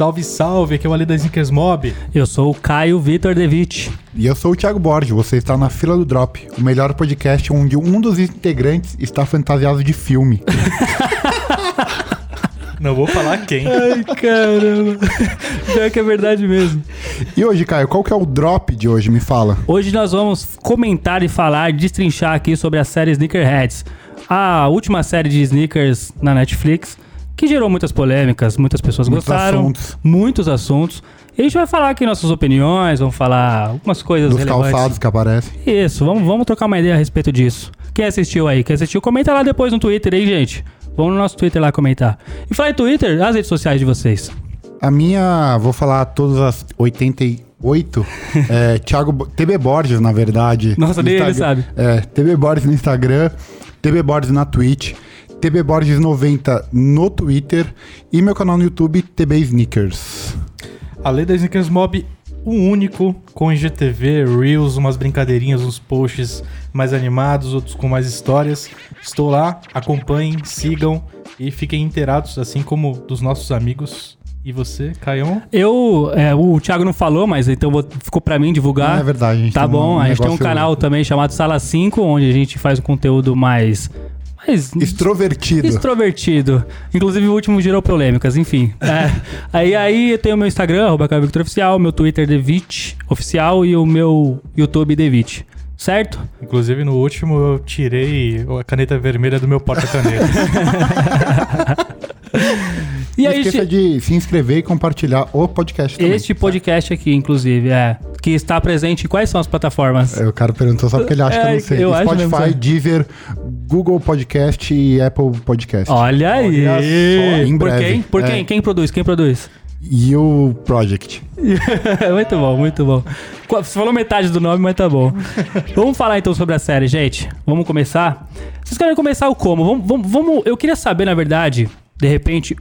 Salve, salve, aqui é o Ali das Snickers Mob. Eu sou o Caio Vitor Devitt. E eu sou o Thiago Borges, você está na fila do Drop, o melhor podcast onde um dos integrantes está fantasiado de filme. Não vou falar quem. Ai, caramba. Pior que é verdade mesmo. E hoje, Caio, qual que é o drop de hoje? Me fala. Hoje nós vamos comentar e falar, destrinchar aqui sobre a série Sneakerheads. A última série de sneakers na Netflix, que gerou muitas polêmicas, muitas pessoas Muitos gostaram. assuntos. Muitos assuntos. E a gente vai falar aqui nossas opiniões, vamos falar algumas coisas Dos relevantes. calçados que aparecem. Isso, vamos, vamos trocar uma ideia a respeito disso. Quem assistiu aí? Quem assistiu, comenta lá depois no Twitter aí, gente. Vamos no nosso Twitter lá comentar. E falar em Twitter, as redes sociais de vocês. A minha, vou falar todas as 88. é, Thiago, TB Borges, na verdade. Nossa, No nem ele sabe. É, TB Borges no Instagram, TB Borges na Twitch, TB Borges 90 no Twitter e meu canal no YouTube, TB Sneakers. A Lei das Snickers Mob, o único com IGTV, Reels, umas brincadeirinhas, uns posts mais animados, outros com mais histórias. Estou lá, acompanhem, sigam e fiquem inteirados, assim como dos nossos amigos. E você, Caion? Eu, é, o Thiago não falou, mas então vou- ficou pra mim divulgar. É verdade, a gente Tá tem um bom, a gente tem um canal também chamado Sala 5, onde a gente faz um conteúdo mais. Mais Extrovertido. Extrovertido. Inclusive o último gerou polêmicas, enfim. É. aí, aí eu tenho o meu Instagram, arroba Oficial, meu Twitter Devit Oficial e o meu YouTube Devit. Certo? Inclusive, no último eu tirei a caneta vermelha do meu porta-canetas. E Não aí, esqueça de se inscrever e compartilhar o podcast também. este podcast aqui, inclusive, é. Que está presente em quais são as plataformas? É, O cara perguntou só porque ele acha que eu É, não sei. eu Spotify, Deezer, Google Podcast e Apple Podcast. Olha aí! Olha só, em Por breve. quem? Por É. quem? Quem produz? Quem produz? E o Project. muito bom, muito bom. Você falou metade do nome, mas tá bom. vamos falar então sobre a série, gente. Vamos começar? Vocês querem começar o como? Vamos, vamos, vamos- eu queria saber, na verdade, de repente,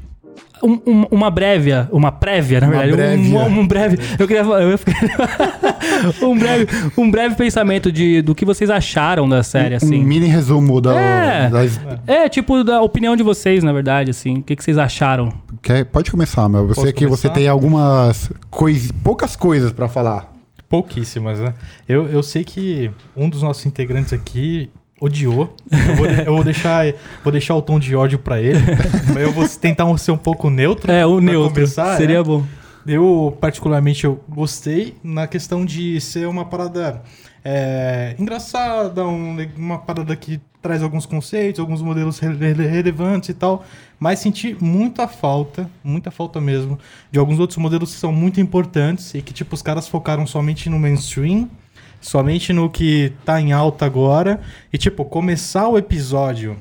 um- um- uma prévia, uma prévia, na Uma verdade, um-. Um, um breve, eu queria, eu ficar- um breve, um breve pensamento de do que vocês acharam da série, assim. Um mini resumo da, É. das- É, tipo, da opinião de vocês, na verdade, assim. O que, que vocês acharam? Quer- pode começar, meu. Você Posso que você tem algumas coisas, poucas coisas pra falar. Pouquíssimas, né? Eu, eu sei que um dos nossos integrantes aqui odiou. Eu vou, eu vou deixar, vou deixar o tom de ódio pra ele. mas eu vou tentar ser um pouco neutro. É, o neutro. começar, Seria é. bom. Eu, particularmente, eu gostei na questão de ser uma parada é, engraçada, um- uma parada que traz alguns conceitos, alguns modelos rele- relevantes e tal, mas senti muita falta, muita falta mesmo, de alguns outros modelos que são muito importantes e que, tipo, os caras focaram somente no mainstream, somente no que tá em alta agora, e, tipo, começar o episódio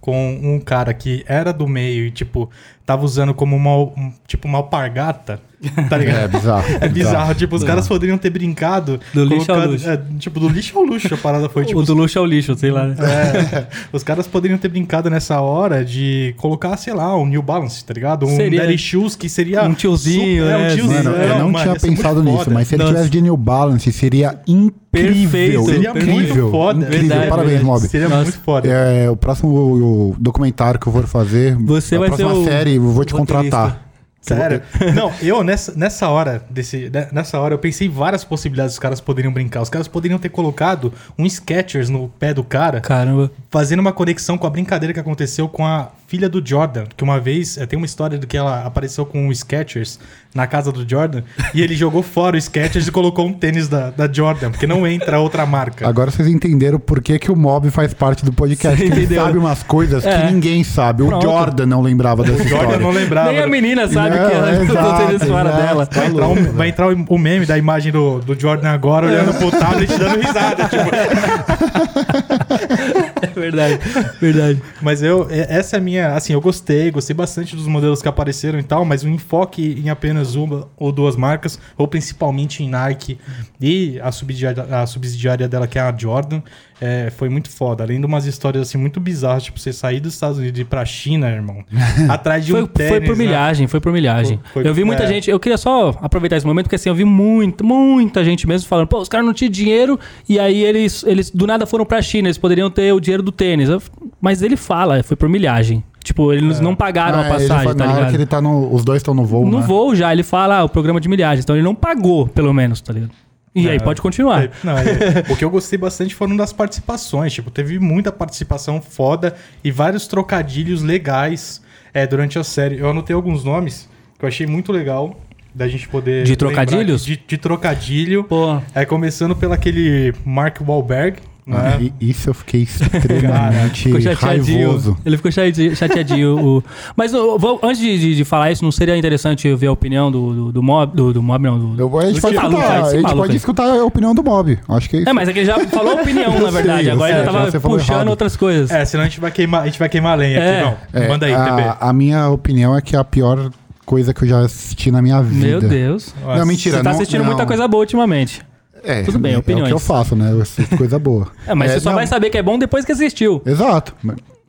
com um cara que era do meio e, tipo, tava usando como uma, um- tipo, uma alpargata, tá ligado? É bizarro. É bizarro, tipo, os caras poderiam ter brincado. Do lixo ao luxo. é, tipo, do lixo ao luxo a parada foi, tipo. o do luxo é o lixo, sei lá. né? é, os caras poderiam ter brincado nessa hora de colocar, sei lá, um New Balance, tá ligado? Um Seria- Daddy Shoes que seria. Um tiozinho, super- é, um é, tiozinho. Mano, é, eu não mano, tinha muito pensado nisso, foda. mas se ele Nossa. tivesse de New Balance, seria incrível. Perfeito, Seria incrível, muito foda. incrível. Verdade, Parabéns, verdade. Mob. Seria Nossa. muito foda. É, o próximo o documentário que eu for fazer, Você a vai próxima ser o série, eu vou te roteirista. contratar. Sério? Não, eu nessa, nessa hora desse, né, nessa hora eu pensei em várias possibilidades que os caras poderiam brincar. Os caras poderiam ter colocado um Skechers no pé do cara, Caramba. fazendo uma conexão com a brincadeira que aconteceu com a filha do Jordan, que uma vez eh, tem uma história de que ela apareceu com o Skechers na casa do Jordan e ele jogou fora o Skechers e colocou um tênis da, da Jordan, porque não entra outra marca. Agora vocês entenderam por que, que o Mob faz parte do podcast. Você ele sabe umas coisas É. que ninguém sabe. O Pronto. Jordan não lembrava dessa O Jordan não lembrava. Nem a menina sabe Não, que ela exato, botou tênis fora exato. dela. Vai entrar, um, vai entrar o- o meme da imagem do, do Jordan agora, olhando pro tablet e dando risada. Tipo, É verdade, verdade. Mas eu, é- essa é a minha. Assim, eu gostei, gostei bastante dos modelos que apareceram e tal, mas o enfoque em apenas uma ou duas marcas, ou principalmente em Nike e a subsidiária, a subsidiária dela, que é a Jordan, é, foi muito foda. Além de umas histórias assim muito bizarras, tipo, você sair dos Estados Unidos e ir pra China, irmão, atrás de um Foi, tênis. foi por né? milhagem, foi por milhagem. Foi- foi- eu vi muita é. gente, eu queria só aproveitar esse momento, porque assim, eu vi muita, muita gente mesmo falando, pô, os caras não tinham dinheiro e aí eles, eles do nada foram pra China, eles poderiam ter o dinheiro do tênis. Eu- mas ele fala, foi por milhagem. Tipo, eles não pagaram Ah, a é, ele passagem, fala- tá na hora ligado? que ele tá no. Os dois estão no voo. No né? voo já, ele fala ah, o programa de milhagens, então ele não pagou, pelo menos, tá ligado? E aí, É. pode continuar. É, Não, é- o que eu gostei bastante foram das participações. Tipo, teve muita participação foda e vários trocadilhos legais é, durante a série. Eu anotei alguns nomes que eu achei muito legal da gente poder. De trocadilhos? De, de trocadilho. Pô, É, começando pelo aquele Mark Wahlberg, Ah, né? Isso eu fiquei extremamente raivoso. Ele ficou chate- chateadinho. o... Mas vou- antes de, de- de falar isso, não seria interessante ver a opinião do, do, do mob? Do, do mob, não. Do, Eu- a gente, pode, maluco escutar, esse a gente pode escutar a opinião do Bob. Acho que é isso. É, mas é que ele já falou a opinião, na verdade. sei, Agora sei, ele já tava você falou puxando errado. outras coisas. É, senão a gente vai queimar, a gente vai queimar lenha É. aqui. Não, É, manda aí, TB. a, a minha opinião é que é a pior coisa que eu já assisti na minha vida. Meu Deus. Não, mentira. Você tá não- assistindo não. muita coisa boa ultimamente. É, Tudo bem, é, opiniões. É o que eu faço, né? Eu assisto coisa boa. É, mas É, você só não, vai saber que é bom depois que assistiu. Exato.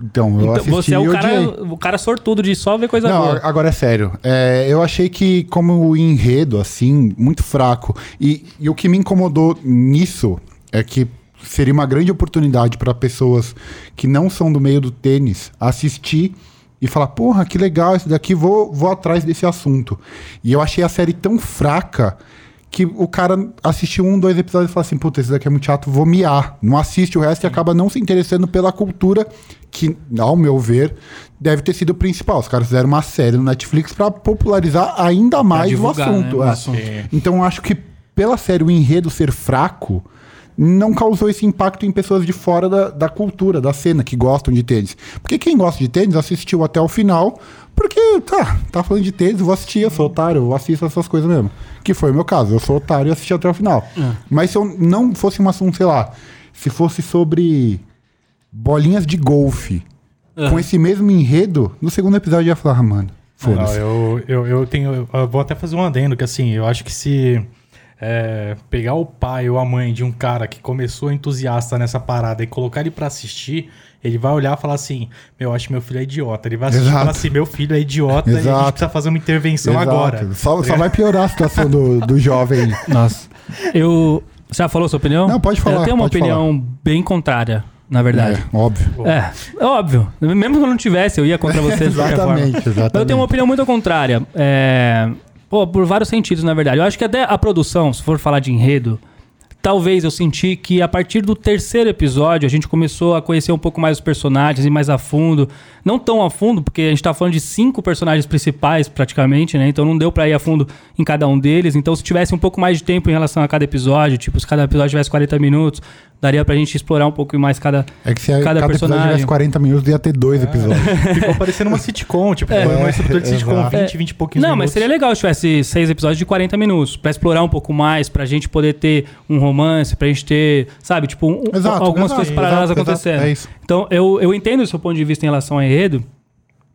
Então, eu Então, assisti você é o cara, odiei. o cara sortudo de só ver coisa Não, boa. agora é sério. É, eu achei que, como o enredo, assim, muito fraco. E, e o que me incomodou nisso é que seria uma grande oportunidade para pessoas que não são do meio do tênis assistir e falar: porra, que legal isso daqui, vou, vou atrás desse assunto. E eu achei a série tão fraca que o cara assistiu um, dois episódios e fala assim: puta, esse daqui é muito chato, vou miar. Não assiste o resto e acaba não se interessando pela cultura, que, ao meu ver, deve ter sido o principal. Os caras fizeram uma série no Netflix pra popularizar ainda mais divulgar, o assunto. né, é. assunto. Então eu acho que pela série o enredo ser fraco. Não causou esse impacto em pessoas de fora da, da cultura, da cena, que gostam de tênis. Porque quem gosta de tênis assistiu até o final, porque, tá, tá falando de tênis, eu vou assistir, eu sou otário, eu assisto essas coisas mesmo. Que foi o meu caso, eu sou otário e assisti até o final. Mas se eu não fosse um assunto, sei lá, se fosse sobre bolinhas de golfe, com esse mesmo enredo, no segundo episódio eu ia falar, ah, mano, Não, foda-se. eu, eu, eu tenho. Eu vou até fazer um adendo, que assim, eu acho que se é, pegar o pai ou a mãe de um cara que começou entusiasta nessa parada e colocar ele pra assistir, ele vai olhar e falar assim: Meu, eu acho que meu filho é idiota. Ele vai assistir e Exato. falar assim: Meu filho é idiota e a gente Exato. precisa fazer uma intervenção Exato. agora. Só, só vai piorar a situação do, do jovem. Nossa. Eu. Você já falou sua opinião? Não, pode falar, Eu tenho uma opinião bem contrária, na verdade. É, óbvio. É, é óbvio. Mesmo que eu não tivesse, eu ia contra você de qualquer forma. Exatamente, exatamente. Eu tenho uma opinião muito contrária. É, pô, por vários sentidos, na verdade. Eu acho que até a produção, se for falar de enredo, talvez eu senti que a partir do terceiro episódio a gente começou a conhecer um pouco mais os personagens e mais a fundo. Não tão a fundo, porque a gente tá falando de cinco personagens principais praticamente, né? Então não deu pra ir a fundo em cada um deles. Então se tivesse um pouco mais de tempo em relação a cada episódio, tipo, se cada episódio tivesse 40 minutos, daria pra gente explorar um pouco mais cada. É que se a- Cada cada, personagem. tivesse 40 minutos, ia ter dois episódios. Ficou parecendo uma sitcom, tipo, É. foi uma estrutura de sitcom, Exato. 20, 20 e pouquinhos Não, mas minutos. seria legal se tivesse seis episódios de 40 minutos, pra explorar um pouco mais, pra gente poder ter um romance, pra gente ter, sabe, tipo, um- Exato, algumas exato, coisas paralelas exato, exato, acontecendo. é isso. Então, eu, eu entendo o seu ponto de vista em relação ao enredo,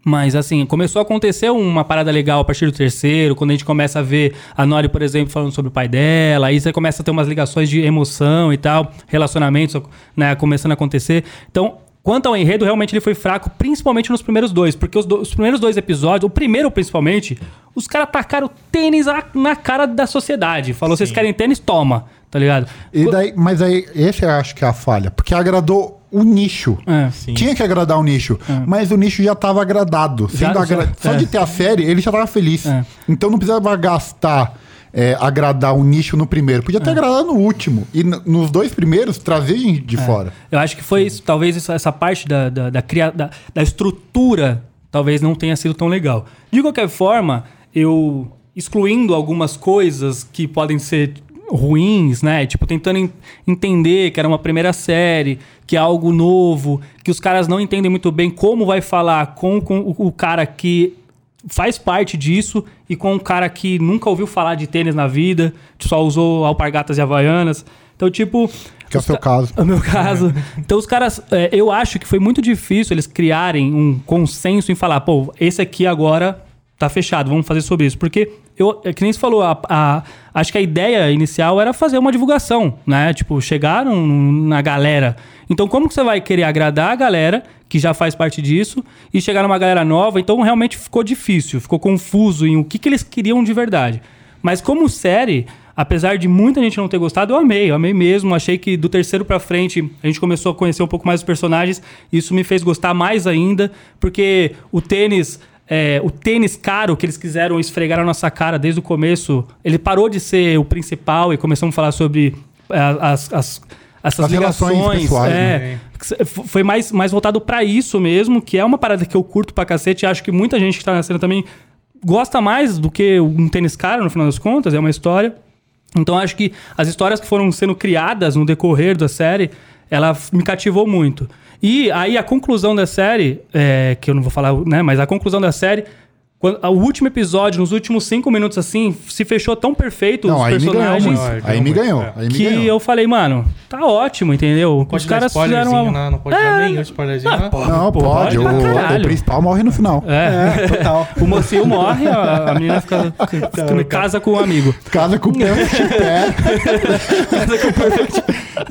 mas assim, começou a acontecer uma parada legal a partir do terceiro, quando a gente começa a ver a Nori, por exemplo, falando sobre o pai dela, aí você começa a ter umas ligações de emoção e tal, relacionamentos, né, começando a acontecer. Então, quanto ao enredo, realmente ele foi fraco, principalmente nos primeiros dois, porque os, do- os primeiros dois episódios, o primeiro principalmente, os caras tacaram tênis na, na cara da sociedade. Falou, vocês querem tênis? Toma, tá ligado? E daí, mas aí, esse eu acho que é a falha. Porque agradou o nicho. É. Tinha que agradar o nicho. Mas o nicho já estava agradado. Já- Sendo agra- já- Só é. de ter a série, ele já tava feliz. É. Então não precisava gastar. é, agradar o nicho no primeiro. Podia É. ter agradado no último. E nos dois primeiros, trazer gente de fora. Eu acho que foi isso, talvez essa, essa parte da, da, da, cria- da- da estrutura talvez não tenha sido tão legal. De qualquer forma, eu excluindo algumas coisas que podem ser ruins, né? Tipo, tentando en- entender que era uma primeira série, que é algo novo, que os caras não entendem muito bem como vai falar com, com o, cara que faz parte disso e com um cara que nunca ouviu falar de tênis na vida, que só usou alpargatas e havaianas. Então, tipo. Que é o seu ca- caso. o meu caso. Então, os caras, é, eu acho que foi muito difícil eles criarem um consenso em falar, pô, esse aqui agora tá fechado, vamos fazer sobre isso. Porque, eu, é que nem você falou, a, a- acho que a ideia inicial era fazer uma divulgação, né? Tipo, chegar na galera. Então, como que você vai querer agradar a galera que já faz parte disso e chegar numa galera nova? Então, realmente ficou difícil, ficou confuso em o que, que eles queriam de verdade. Mas como série, apesar de muita gente não ter gostado, eu amei, eu amei mesmo. Achei que do terceiro pra frente a gente começou a conhecer um pouco mais os personagens. Isso me fez gostar mais ainda, porque o tênis. É, o tênis caro que eles quiseram esfregar na nossa cara desde o começo, ele parou de ser o principal e começamos a falar sobre é, as, as- essas As relações ligações. pessoais, é, né? Foi mais, mais voltado pra isso mesmo, que é uma parada que eu curto pra cacete. Acho que muita gente que tá na cena também gosta mais do que um tênis caro, no final das contas, é uma história. Então acho que as histórias que foram sendo criadas no decorrer da série, ela me cativou muito. E aí a conclusão da série, é, que eu não vou falar, né, mas a conclusão da série, quando, o último episódio, nos últimos cinco minutos assim, se fechou tão perfeito Não, os aí me ganhou personagens. Aí me ganhou Aí me que ganhou. eu falei, mano, tá ótimo, entendeu? Pode os dar caras fizeram spoilerzinho, uma... né? Não pode dar nenhum spoilerzinho, né? Não, Pô, pode. pode pra O, o principal morre no final. É, É, total. o mocinho morre, a, a menina fica, fica- Então, casa com um amigo. Casa com o perfect pé.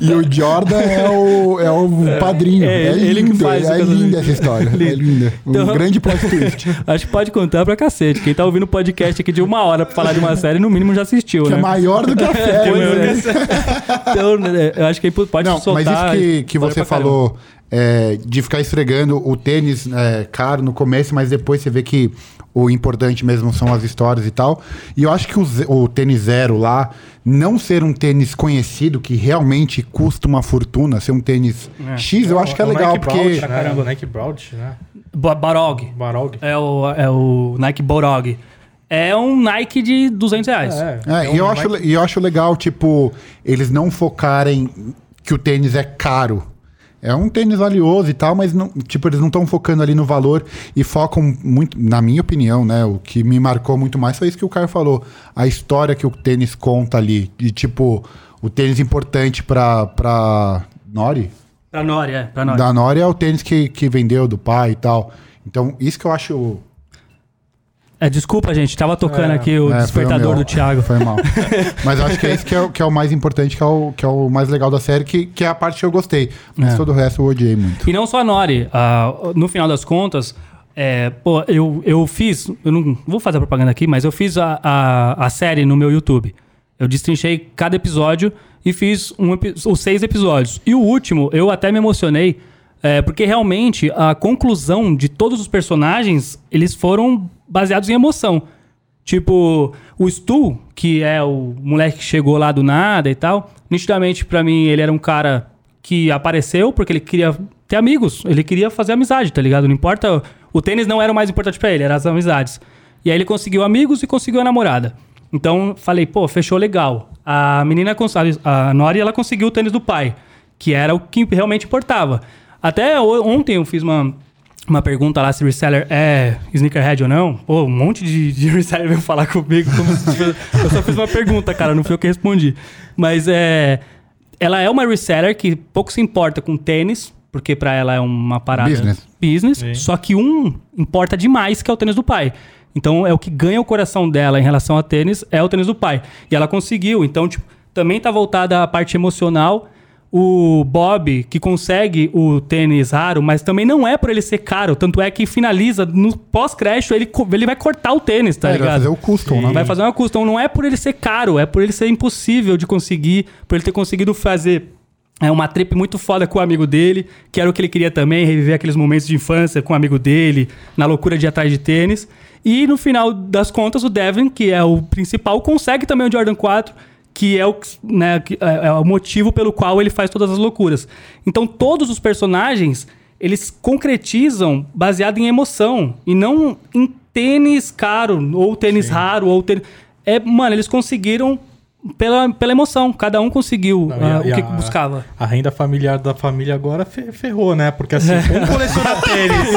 e o Jordan é o, é o padrinho. É, É, ele que lindo, faz o é linda essa história. É linda. Um Então- grande plot twist. Acho que pode contar pra cacete. Quem tá ouvindo o podcast aqui de uma hora pra falar de uma série, no mínimo já assistiu, Que né? é maior do que a série. Pois né? é. Então, né, eu acho que pode Não, mas soltar. isso que, que você falou é, de ficar esfregando o tênis é, caro no começo, mas depois você vê que o importante mesmo são as histórias e tal. E eu acho que o, o tênis zero lá, não ser um tênis conhecido, que realmente custa uma fortuna, ser um tênis É. X, eu acho que é o legal, Nike porque. Broad, né? caramba. Nike Broad, né? Ba- Barog. Barog. É o, é o Nike Borog. É um Nike de 200 reais. É, É, é e eu, um acho, Nike- e eu acho legal, tipo, eles não focarem que o tênis é caro. É um tênis valioso e tal, mas não, tipo, eles não estão focando ali no valor e focam muito, na minha opinião, né? O que me marcou muito mais foi isso que o Caio falou. A história que o tênis conta ali. De tipo, o tênis importante pra, pra Nori. Pra Nori, é. Pra Nori. Da Nori é o tênis que, que vendeu do pai e tal. Então, isso que eu acho. É, desculpa, gente. Tava tocando É. aqui o É, despertador meu. do Thiago. Foi mal. Mas acho que é isso que é, o- que é o mais importante, que é o, que é o mais legal da série, que, que é a parte que eu gostei. Mas É. todo o resto eu odiei muito. E não só a Nori. ah, no final das contas, é, pô, eu, eu fiz. Eu não vou fazer propaganda aqui, mas eu fiz a, a, a série no meu YouTube. Eu destrinchei cada episódio e fiz um, os seis episódios. E o último, eu até me emocionei, é, porque realmente a conclusão de todos os personagens, eles foram baseados em emoção. Tipo, o Stu, que é o moleque que chegou lá do nada e tal, nitidamente pra mim ele era um cara que apareceu porque ele queria ter amigos, ele queria fazer amizade, tá ligado? Não importa, o tênis não era o mais importante pra ele, eram as amizades. E aí ele conseguiu amigos e conseguiu a namorada. Então, falei, pô, fechou legal. A menina, a Nori, ela conseguiu o tênis do pai, que era o que realmente importava. Até ontem eu fiz uma, uma pergunta lá se reseller é sneakerhead ou não. Pô, um monte de, de reseller veio falar comigo. como se eu só fiz uma pergunta, cara, não fui eu que respondi. Mas é. Ela é uma reseller que pouco se importa com tênis, porque pra ela é uma parada Business. business, Sim. só que um importa demais, que é o tênis do pai. Então é o que ganha o coração dela em relação a tênis, é o tênis do pai. E ela conseguiu. Então, tipo, também tá voltada à parte emocional. O Bob, que consegue o tênis raro, mas também não é por ele ser caro. Tanto é que finaliza, no pós-crédito, ele, ele vai cortar o tênis, tá É, ele vai ligado? fazer o custom, né? Vai fazer uma custom. Não é por ele ser caro, é por ele ser impossível de conseguir, por ele ter conseguido fazer é, uma trip muito foda com o amigo dele, que era o que ele queria também, reviver aqueles momentos de infância com o amigo dele, na loucura de ir atrás de tênis. E no final das contas, o Devin, que é o principal, consegue também o Jordan 4, que é o, né, é é o motivo pelo qual ele faz todas as loucuras. Então, todos os personagens, eles concretizam baseado em emoção, e não em tênis caro, ou tênis raro, ou tênis... É, mano, eles conseguiram pela, pela emoção. Cada um conseguiu Não, e ah, a- o e que a- buscava. A renda familiar da família agora fe- ferrou, né? Porque assim, um coleciona tênis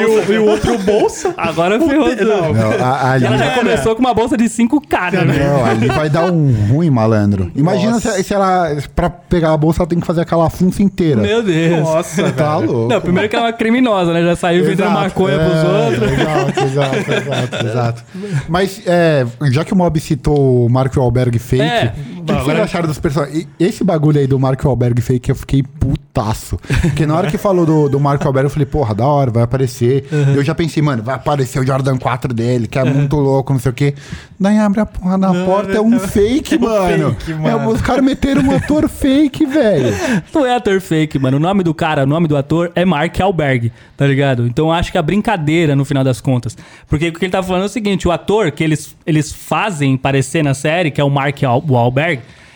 e, o, e o outro bolsa. Agora O ferrou te- tudo. não, Não, a- ali, Ela já É, começou com uma bolsa de 5K, né? não, ali vai dar um ruim, malandro. Imagina se, se ela, pra pegar a bolsa, ela tem que fazer aquela funça inteira. Meu Deus. Nossa, tá louco. Não, primeiro que ela é uma criminosa, né? Já saiu vendendo Exato, maconha pros é, outros. Exato, exato, exato, exato. Mas, é, já que o Mob citou o Mark Wahlberg fake, É, que vocês acharam dos personagens? Esse bagulho aí do Mark Wahlberg fake, eu fiquei putaço. Porque na hora que falou do, do Mark Wahlberg, eu falei, porra, da hora, vai aparecer. Eu já pensei, mano, vai aparecer o Jordan 4 dele, que é muito louco, não sei o quê. Daí abre a porra da porta, é um fake, mano. fake, É, mano. os caras meteram um ator fake, velho. Não é ator fake, mano. O nome do cara, o nome do ator é Mark Alberg, tá ligado? Então eu acho que é a brincadeira no final das contas. Porque o que ele tá falando é o seguinte: o ator que eles, eles fazem parecer na série, que é o Mark Al-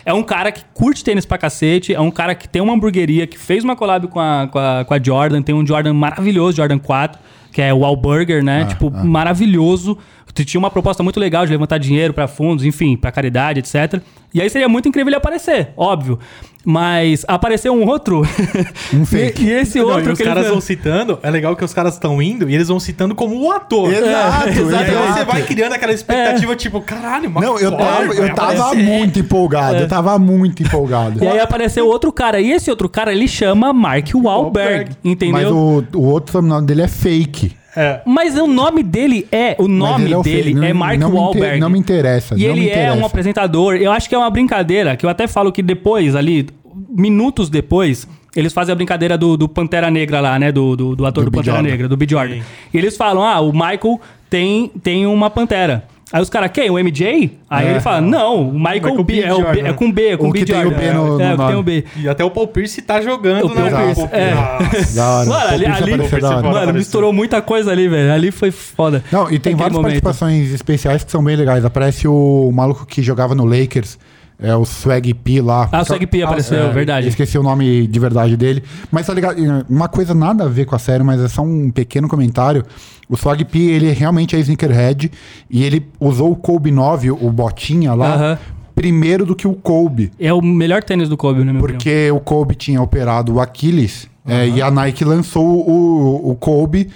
É um cara que curte tênis pra cacete, é um cara que tem uma hamburgueria, que fez uma collab com a, com a, com a Jordan, tem um Jordan maravilhoso, Jordan 4, que é o Wahlburger, né? tipo, maravilhoso. Tinha uma proposta muito legal de levantar dinheiro pra fundos, enfim, pra caridade, etc. E aí seria muito incrível ele aparecer, óbvio. Mas apareceu um outro. Um fake. e, e esse Não, outro e os que ele caras vão citando, é legal que os caras estão indo e eles vão citando como o ator. Exato, E aí exato. você vai criando aquela expectativa, tipo, caralho, mas Não, eu tava, eu tava aparecer. muito empolgado, eu tava muito empolgado. E aí apareceu outro cara. E esse outro cara, ele chama Mark Wahlberg, Wahlberg. entendeu? Mas o... o, o outro sobrenome dele é fake. É. nome dele é... O Mas nome é o dele fake, é não- Mark não me inter- Wahlberg. não me interessa, E não ele me é interessa. um apresentador. Eu acho que é uma brincadeira, que eu até falo que depois, ali, minutos depois... Eles fazem a brincadeira do, do Pantera Negra lá, né? Do, do, do ator do, Do. Pantera Jordan. Negra, do B. Jordan. Sim. E eles falam, ah, o Michael tem, tem uma Pantera. Aí os caras, quem? O MJ? Aí É. ele fala, não, o Michael, Michael B, B. é, o B, é com B, é com O B. que tem o. B no- é, no o que tem o B. E até o Paul Pierce tá jogando, O Paul né? Pierce, Paul é. Hora. Mano, O ali, Pierce ali. Mano, misturou muita coisa ali, velho. Ali foi foda. Não, e tem várias momento. participações especiais que são bem legais. Aparece o maluco que jogava no Lakers, é o Swag P lá. Ah, o Swag P apareceu, É, verdade. Esqueci o nome de verdade dele. Mas tá ligado? Uma coisa nada a ver com a série, mas é só um pequeno comentário. O Swag P, ele realmente é sneakerhead e ele usou o Kobe 9, o botinha lá, Aham. primeiro do que o Kobe. É o melhor tênis do Kobe, minha opinião. Porque o Kobe tinha operado o Aquiles é, e a Nike lançou o, o Kobe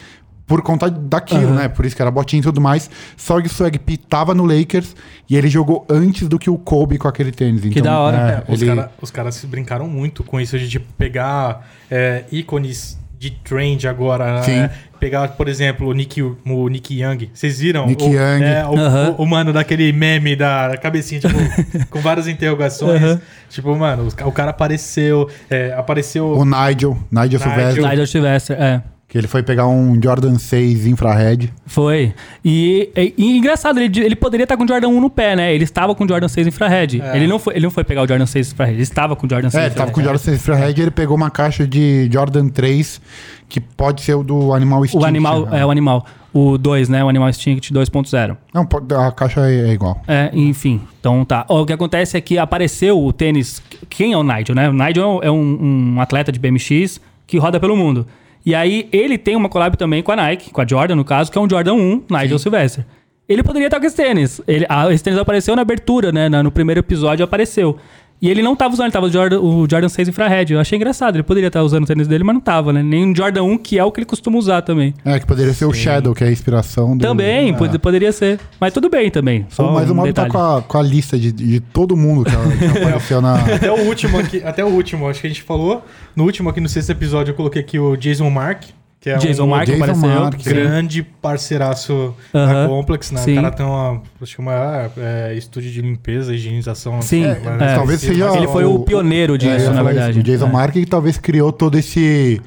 por conta daquilo, né? Por isso que era botinha e tudo mais. Só que o Swag P tava no Lakers e ele jogou antes do que o Kobe com aquele tênis. Então, da hora. É, os, ele... cara- os caras se brincaram muito com isso de tipo, pegar é, ícones de trend agora. Sim. né? Pegar, por exemplo, o Nick, o Nick Young. Vocês viram? Nick o, Young. É, o, Aham. o- o mano daquele meme da cabecinha, tipo, com várias interrogações. Aham. Tipo, mano, o cara apareceu. é, apareceu. O Nigel, Nigel Sylvester, Nigel Sylvester, é. Que ele foi pegar um Jordan 6 infrared. Foi. E, e- e engraçado, ele, ele poderia estar com o Jordan 1 no pé, né? Ele estava com o Jordan 6 infrared. É. Ele, não foi, ele não foi pegar o Jordan 6 infrared, ele estava com o Jordan 6 É, ele tava com o infrared. Jordan 6 infrared e ele pegou uma caixa de Jordan 3, que pode ser o do Animal Instinct. O animal, né? é o animal. O 2, né? O Animal Instinct 2.0. Não, a caixa é, igual. É, enfim. Então tá. O que acontece é que apareceu o tênis. Quem é o Nigel, né? O Nigel é um, um atleta de BMX que roda pelo mundo. E aí ele tem uma collab também com a Nike, com a Jordan, no caso, que é um Jordan 1, Nigel Sylvester. Ele poderia estar com esse tênis. Ele, ah, esse tênis apareceu na abertura, né? No primeiro episódio apareceu. E ele não tava usando, ele tava o Jordan, o Jordan 6 infrared. Eu achei engraçado. Ele poderia estar usando o tênis dele, mas não tava, né? Nem o Jordan 1, que é o que ele costuma usar também. É, que poderia ser o Shadow, que é a inspiração do... Também, é. pod- poderia ser. Mas tudo bem também. Só Mas o um Mob tá detalhe. com a, com a lista de, de todo mundo que, que apareceu na... Até o último aqui, até o último, acho que a gente falou. No último aqui no sexto episódio eu coloquei aqui o Jason Mark, que é Jason um Mark Jason apareceu. Mark, sim. grande parceiraço Aham. da Complex, né? Sim. O cara tem uma, acho que uma é, estúdio de limpeza, higienização. Sim, assim, é. mas- Talvez mas- seja Ele foi o pioneiro disso, É, ia na verdade. isso, O Jason É. Mark que talvez criou todo esse...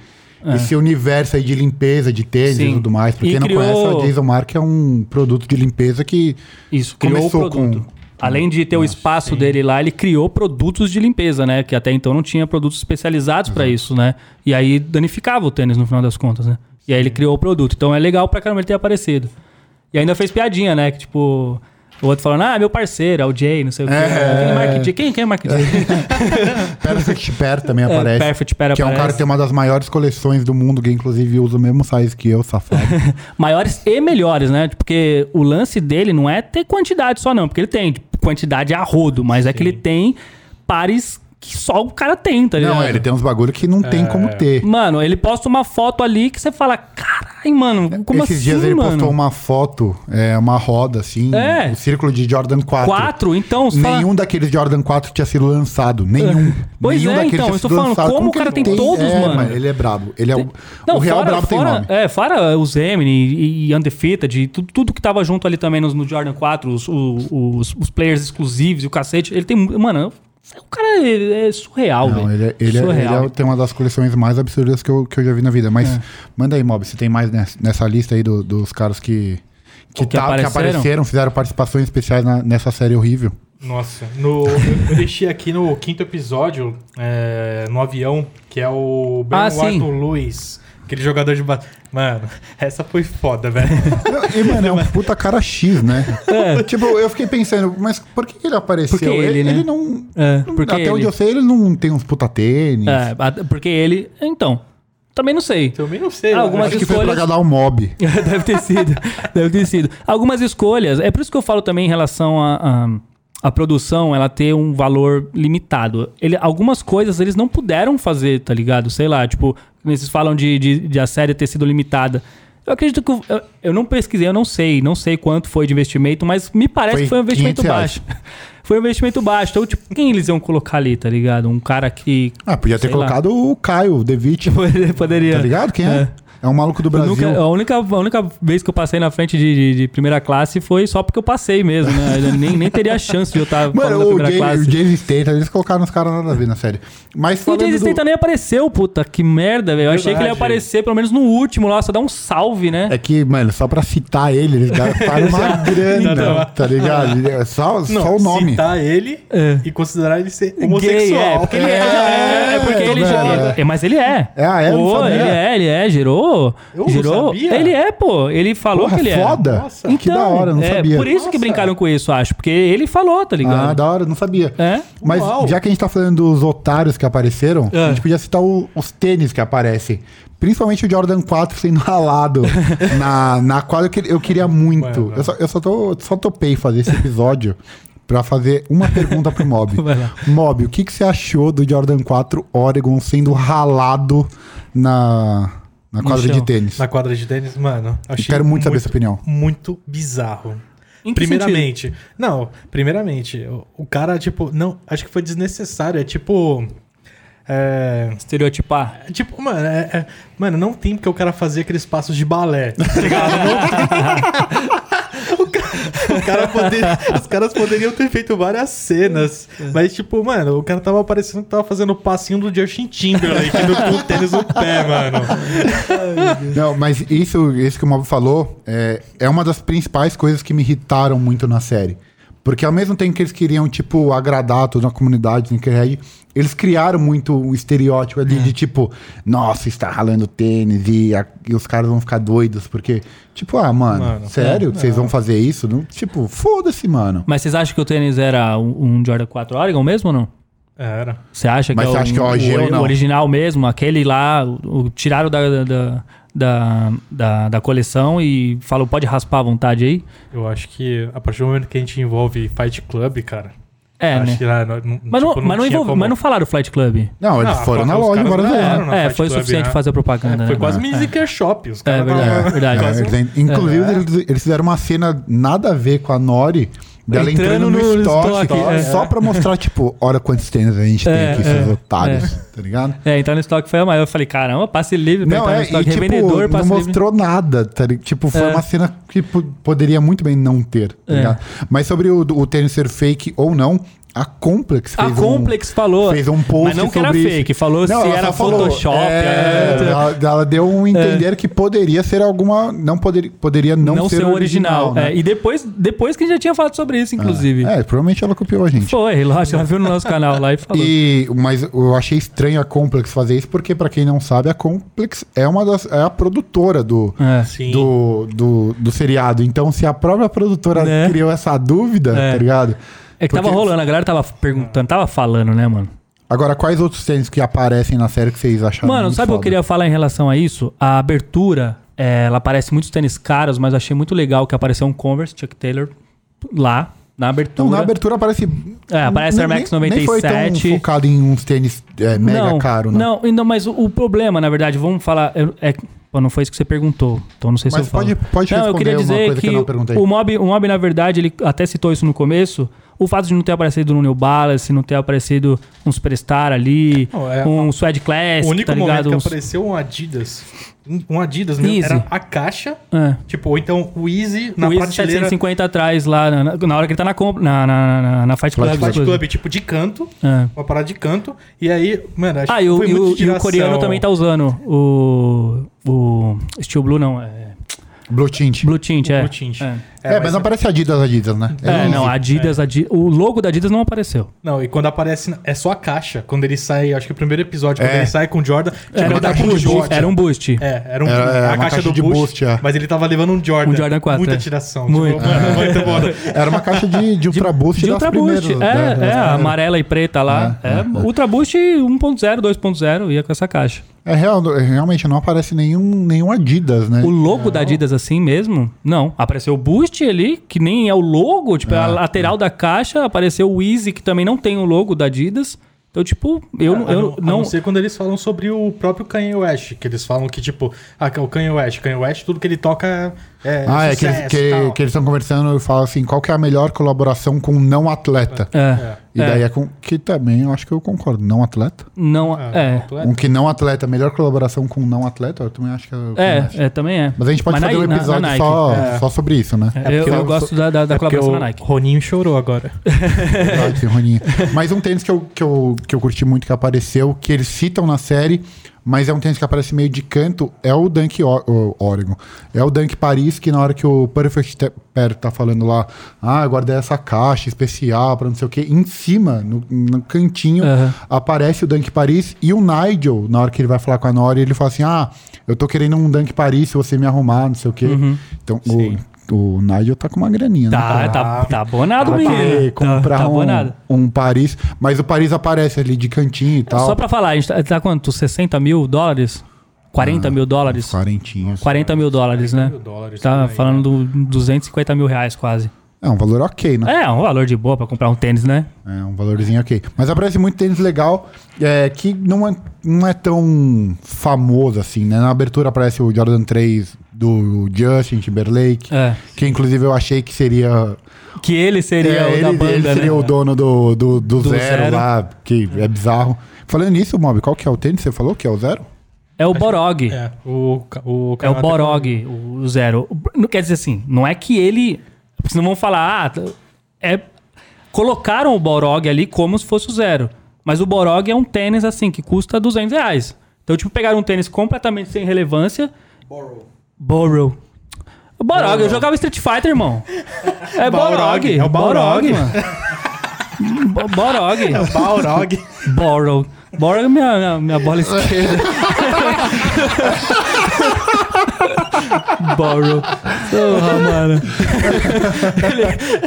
Esse universo aí de limpeza, de tênis Sim. e tudo mais. Pra E quem não criou- conhece, o Jason Mark é um produto de limpeza que Isso, criou Começou o produto. com- Além de ter o espaço dele lá, ele criou produtos de limpeza, né? Que até então não tinha produtos especializados pra isso, né? E aí danificava o tênis no final das contas, né? E aí ele criou o produto. Então é legal pra caramba ele ter aparecido. E ainda fez piadinha, né? Que tipo, o outro falando, ah, meu parceiro, é o Jay, não sei o quê. É. Quem é? Quem, quem é Mark J? Perfect Pair também É, aparece. Perfect Pair que é um cara aparece. que tem uma das maiores coleções do mundo, que inclusive usa o mesmo size que eu, safado. Maiores e melhores, né? Porque o lance dele não é ter quantidade só, não. Porque ele tem. Quantidade a rodo, mas é que ele tem pares que só o cara tem, tá ligado? Não, ele tem uns bagulho que não tem como ter. Mano, ele posta uma foto ali que você fala, caralho, mano, como Esses assim, dias ele mano? postou uma foto, é, uma roda, assim, É. o círculo de Jordan 4. Quatro? Então, você fala- Nenhum daqueles Jordan 4 tinha sido lançado. Nenhum. Pois Nenhum é, então, eu tô falando, lançado. como o cara ele tem todos, é, mano? Ele é brabo. Ele é o, Não, o real fora, brabo tem fora, nome. É, fora os Eminem e, e Undefeated, tudo, tudo que tava junto ali também no, no Jordan 4, os, o- os, os players exclusivos e o cacete, ele tem. Mano, o cara é, é surreal, Não, velho. ele, é- ele, é- surreal. ele é- tem uma das coleções mais absurdas que eu, que eu já vi na vida. Mas É. manda aí, Mob, você tem mais nessa, nessa lista aí do- dos caras que, que, Que tá- que apareceram? apareceram, fizeram participações especiais na- nessa série horrível. Nossa, no, eu, eu deixei aqui no quinto episódio, é, no avião, que é o Ah, Bernardo sim. Luiz, aquele jogador de... ba- Mano, essa foi foda, velho. E, mano, é um puta cara X, né? É. Tipo, eu fiquei pensando, mas por que ele apareceu? Porque ele, né? não. É, não- porque até ele- onde eu sei, ele não tem uns puta tênis. É, porque ele. Então, também não sei. Também não sei. Algumas Acho que foi escolhas- pra agradar o mob. deve ter sido. Deve ter sido. Algumas escolhas. É por isso que eu falo também em relação a. a a produção ela ter um valor limitado. Ele, algumas coisas eles não puderam fazer, tá ligado? Sei lá, tipo, vocês falam de, de, de a série ter sido limitada. Eu acredito que. Eu, eu- não pesquisei, eu não sei, não sei quanto foi de investimento, mas me parece Foi que foi um investimento 500 baixo. foi um investimento baixo. Então, tipo, quem eles iam colocar ali, tá ligado? Um cara que. Ah, podia ter lá. colocado o Caio, o Devitt. Poderia. Tá ligado? Quem é? É, um maluco do Brasil. nunca- a, única, a única vez que eu passei na frente de, de- de primeira classe foi só porque eu passei mesmo, né? Eu nem, nem teria chance de eu estar falando da Mano, primeira Jay, classe. o James Statham, eles colocaram os caras nada a ver na série. Mas E o Jason do... Statham nem apareceu, puta, que merda, velho. Eu achei que ele ia aparecer pelo menos no último lá, só dar um salve, né? É que, mano, só pra citar ele, eles gastaram uma grana, Não. tá ligado? É Só, Não, só o nome. citar ele É. e considerar ele ser Gay, homossexual. é, porque ele é. É, É, porque tô ele gerou. é. é, Mas ele é. É, é? Não Pô, ele é, ele é, gerou. Eu não gerou. sabia. Ele é, pô. Ele falou Porra, que ele é. foda. Nossa. que da hora, não é, sabia. Por isso que Nossa. brincaram com isso, acho. Porque ele falou, tá ligado? Ah, da hora, não sabia. É. Mas Uau. já que a gente tá falando dos otários que apareceram, É. a gente podia citar o- os tênis que aparecem. Principalmente o Jordan 4 sendo ralado na, na quadra que eu queria muito. Mano. Eu, só, eu só, tô, só topei fazer esse episódio pra fazer uma pergunta pro Mob. Mob, o que, que você achou do Jordan 4 Oregon sendo ralado na, na quadra chão. de tênis? Na quadra de tênis, mano, achei Quero muito saber sua opinião. Muito bizarro. Primeiramente, não, primeiramente, o, o cara, tipo, não, acho que foi desnecessário. É tipo. É. Estereotipar. é Tipo, mano, é, é- mano, não tem porque o cara fazia aqueles passos de balé, tá ligado? Não tem. o cara, poderia- os caras poderiam ter feito várias cenas, mas tipo, mano, o cara tava parecendo que tava fazendo o passinho do Justin Timberlake no, com o tênis no pé, mano. Não, mas isso, isso que o Mob falou é, é uma das principais coisas que me irritaram muito na série. Porque ao mesmo tempo que eles queriam, tipo, agradar toda a comunidade Sneakerhead, eles criaram muito um estereótipo ali de tipo, nossa, está ralando tênis e, a- e os caras vão ficar doidos, porque, tipo, ah, mano, Mano, sério? é, Vocês vão fazer isso? Não, tipo, foda-se, mano. Mas vocês acham que o tênis era um um Jordan 4 Oregon mesmo ou não? Era. Você acha Mas que você é o, acha que é o OG o- ou não? o original mesmo? Aquele lá, o, o- tiraram da, da, da, da, da coleção e falou, pode raspar à vontade aí? Eu acho que a partir do momento que a gente envolve Fight Club, cara. É, acho né? que lá, não, não- Mas, tipo, não, mas, não envolve- como- mas não falaram Flight Club. Não, eles Ah, foram na loja ganharam. no é, Fight foi o suficiente né? fazer a propaganda. É, foi né? quase É. Sneaker Shop. Os caras verdade. tava- verdade. É, quase- inclusive, É. eles, eles fizeram uma cena nada a ver com a Nori. Dela Entrando entrando, no, no estoque, estoque, é. só pra mostrar, tipo, olha quantos tênis a gente tem É, aqui, é, seus otários, tá ligado? É, entrar no estoque foi a maior. Eu falei, caramba, passe livre pra Não, entrar no é, estoque. e tipo, Revendedor, não passe livre. mostrou nada, tá ligado? Tipo, foi É. uma cena que po- poderia muito bem não ter, tá É. ligado? Mas sobre o, o tênis ser fake ou não, a Complex A fez Complex falou. um, fez um post Mas não que era fake, falou se ela era só falou, Photoshop. é, é, ela, ela deu um entender que poderia ser alguma... Não poderia, poderia não, não, ser o original. né? É, e depois, depois que a gente já tinha falado sobre isso, inclusive. É, provavelmente ela copiou a gente. Foi, lógico, ela viu no nosso canal lá e falou. E, mas eu achei estranho a Complex fazer isso, porque, pra quem não sabe, a Complex é uma das. é a produtora do, É. Do, do, do seriado. Então, se a própria produtora Né? criou essa dúvida, É. tá ligado? É que tava Porque- rolando, a galera tava perguntando, tava falando, né, mano? Agora, quais outros tênis que aparecem na série que vocês acharam? Mano, sabe o que eu queria falar em relação a isso? A abertura, é, ela parece muitos tênis caros, mas achei muito legal que apareceu um Converse Chuck Taylor lá. na abertura. Então, na abertura aparece. É, aparece Air Max nem- Nem foi tão 97. focado em uns tênis é, mega não, caro, né? Não, não, mas o, o problema, na verdade, vamos falar. eu- É, pô, não foi isso que você perguntou. Então não sei se Mas eu falo. pode, pode Não, eu queria dizer que, que, eu não perguntei. o, mob, o Mob, na verdade, ele até citou isso no começo. O fato de não ter aparecido no New Balance, não ter aparecido um Superstar ali, Não, é- um Suede Classic, O único tá ligado? momento que Uns- apareceu um Adidas, um Adidas mesmo, Easy. era a caixa, É. tipo, ou então o Easy na o Easy prateleira 750 atrás lá, na, na- hora que ele tá na compra, na, na, na, na Fight Club. Fight. Club, tipo, de canto, É. uma parada de canto, e aí, mano, acho Ah, que e o, foi e muito o, e o coreano também tá usando o, o Steel Blue, não, é Blue Tint. Blue Tint, é. Blue Tint. É. É, mas não aparece Adidas, Adidas, né? É, Easy. não, Adidas, Adi- o logo da Adidas não apareceu. Não, e quando aparece, é só a caixa. Quando ele sai, acho que o primeiro episódio, quando É. ele sai com o Jordan, Era, tipo, uma tá caixa com o de Jordan. boost. era um boost. É, era um, Era- era a caixa, caixa do de boost, boost, é. mas ele tava levando um Jordan. Um Jordan 4, Muita é. tiração. Muito. Tipo, muito bom. Era uma caixa de, de Ultra Boost De das Ultra Boost. É, né, é, primeiras. amarela e preta lá. É, É, é, é. Ultra Boost 1.0, 2.0, ia com essa caixa. É real, realmente não aparece nenhum, nenhum Adidas, né? O logo da Adidas assim mesmo? Não. Apareceu o Boost ali, que nem é o logo, tipo, é a É, lateral da caixa. Apareceu o Easy, que também não tem o logo da Adidas. Então, tipo, eu, eu não, a não. não ser quando eles falam sobre o próprio Kanye West, que eles falam que, tipo, ah, o Kanye West, Kanye West, tudo que ele toca é. Ah, é que eles, que, eles estão conversando e falam assim, qual que é a melhor colaboração com um não atleta? É. E daí é com que também eu acho que eu concordo, não atleta. Não. Ah, É. atleta. Um que não atleta, melhor colaboração com um não atleta, eu também acho que é. eu É, é, também é. Mas a gente pode Mas fazer na- um na- na episódio Nike. só, É. só sobre isso, né? É, eu, porque eu eu gosto da, da, da É colaboração da Nike. Roninho chorou agora. Verdade, Roninho. Mas um tênis que eu, que, eu, que eu curti muito que apareceu, que eles citam na série, mas é um tênis que aparece meio de canto, é o Dunk O- o Oregon. É o Dunk Paris, que na hora que o Perfect Pair tá falando lá, ah, eu guardei essa caixa especial pra não sei o que, em cima, no, no cantinho, Aham. aparece o Dunk Paris e o Nigel, na hora que ele vai falar com a Nori, ele fala assim, ah, eu tô querendo um Dunk Paris se você me arrumar, não sei o que. Então, Sim. o, o Nigel tá com uma graninha, né? Tá, tá, tá abonado, Pra menino. poder Tá, comprar tá um, abonado. um Paris. Mas o Paris aparece ali de cantinho e tal. Só pra falar, a gente tá, tá quanto? 60 mil dólares? 40 mil dólares? Quarentinhos. 40 mil dólares, né? mil dólares, Tá aí, falando do 250 mil reais quase. É um valor ok, né? É, um valor de boa pra comprar um tênis, né? É, um valorzinho ok. Mas aparece muito tênis legal, é, que não é, não é tão famoso assim, né? Na abertura aparece o Jordan 3 do Justin Timberlake, É. que inclusive eu achei que seria... Que ele seria é, o ele, da banda, ele seria né? o dono do, do, do, Do zero, Zero. lá, que é bizarro. Falando nisso, Mob, qual que é o tênis? Você falou que é o zero? É o Borog. É, o, o É o Borog, o zero. Não quer dizer assim, não é que ele. Porque senão vão falar, ah, t- é. Colocaram o Borog ali como se fosse o zero. Mas o Borog é um tênis assim, que custa 200 reais. Então, tipo, pegaram um tênis completamente sem relevância. Borrow. Borrow. O Borog, eu jogava Street Fighter, irmão. É Borog. É o Borog, mano. Bo- Borog. É o Balrog. Borrow. Borrow é minha, minha, minha bola esquerda. Borrow. Porra, mano.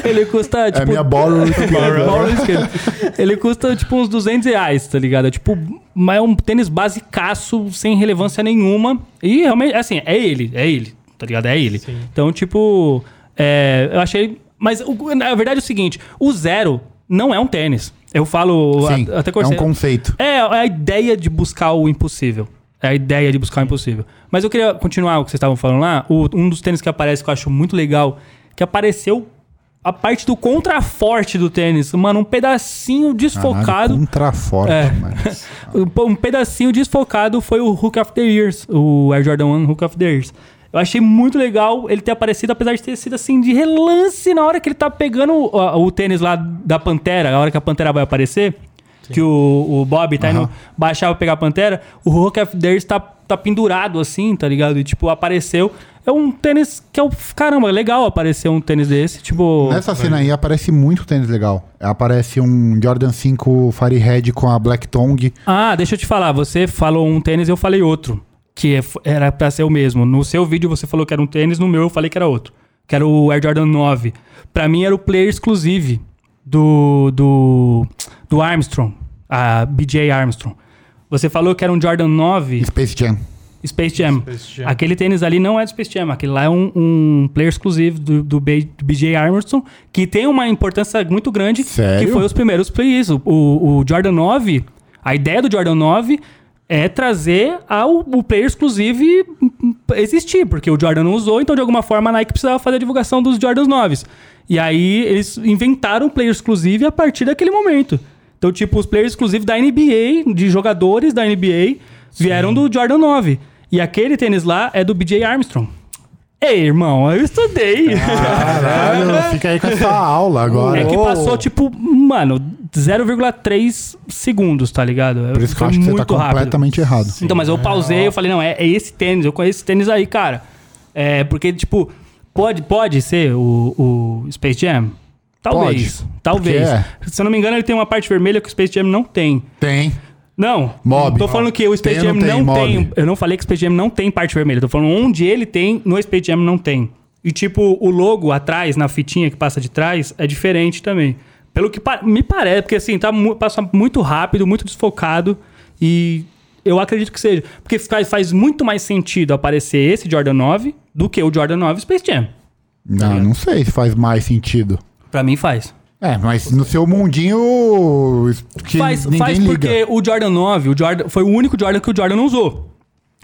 ele, ele custa, tipo... é minha borrow esquerda. Borrow esquerda. Ele custa, tipo, uns 200 reais, tá ligado? É, tipo, mas é um tênis basicaço, sem relevância nenhuma. E, realmente, assim, é ele. É ele, tá ligado? É ele. Sim. Então, tipo... é, eu achei... Mas, o- na verdade, é o seguinte. O zero não é um tênis. Eu falo... Sim, a- até é um conceito. é, é a ideia de buscar o impossível. É a ideia de buscar o impossível. Mas eu queria continuar o que vocês estavam falando lá. O- um dos tênis que aparece que eu acho muito legal, que apareceu a parte do contraforte do tênis. Mano, um pedacinho desfocado. Contraforte, É. mas... Um um pedacinho desfocado foi o Hook of the Years, o Air Jordan 1 Hook of the Years. Eu achei muito legal ele ter aparecido, apesar de ter sido assim, de relance na hora que ele tá pegando o, o tênis lá da Pantera, a hora que a Pantera vai aparecer. Que o, o Bob tá indo Aham. baixar pra pegar a Pantera. O Hook of Years tá, tá pendurado assim, tá ligado? E tipo, apareceu. É um tênis que é o. Caramba, é legal aparecer um tênis desse. Tipo. Nessa cena aí aparece muito tênis legal. Aparece um Jordan 5 Firehead com a Black Tongue. Ah, deixa eu te falar. Você falou um tênis, eu falei outro. Que é- era pra ser o mesmo. No seu vídeo você falou que era um tênis, no meu eu falei que era outro. Que era o Air Jordan 9. Pra mim era o player exclusive do, do, do Armstrong. A BJ Armstrong. Você falou que era um Jordan 9 Space Jam. Space Jam. Space Jam. Aquele tênis ali não é do Space Jam. Aquele lá é um, um player exclusivo do, do, B- do BJ Armstrong, que tem uma importância muito grande, Sério? que foi os primeiros plays. O, o, Jordan 9, a ideia do Jordan 9 é trazer ao, o player exclusivo existir, porque o Jordan não usou, então de alguma forma a Nike precisava fazer a divulgação dos Jordans 9. E aí eles inventaram o player exclusivo a partir daquele momento. Então, tipo, os players exclusivos da NBA, de jogadores da NBA, vieram do Jordan 9. E aquele tênis lá é do BJ Armstrong. Ei, irmão, eu estudei. Caralho, fica aí com essa aula agora. É que passou, tipo, mano, 0,3 segundos, tá ligado? Por isso que eu acho que você tá rápido. completamente errado. Então, mas eu pausei eu falei, não, é, é esse tênis, eu conheço esse tênis aí, cara. É, porque, tipo, pode, pode ser o, o Space Jam? Talvez. Pode, Talvez. porque Se eu não me engano, ele tem uma parte vermelha que o Space Jam não tem. Tem. Não. Mob. Tô falando que o Space Tem Jam não tem, não tem. mob? Eu não falei que o Space Jam não tem parte vermelha. Tô falando onde ele tem, no Space Jam não tem. E, tipo, o logo atrás, na fitinha que passa de trás, é diferente também. Pelo que pa- me parece, porque assim, tá mu- passa muito rápido, muito desfocado. E eu acredito que seja. Porque faz, faz muito mais sentido aparecer esse Jordan 9 do que o Jordan 9 Space Jam. Não, não sei se faz mais sentido. Pra mim faz. É, mas no seu mundinho que faz, ninguém faz liga. porque o Jordan 9, o Jordan, foi o único Jordan que o Jordan não usou.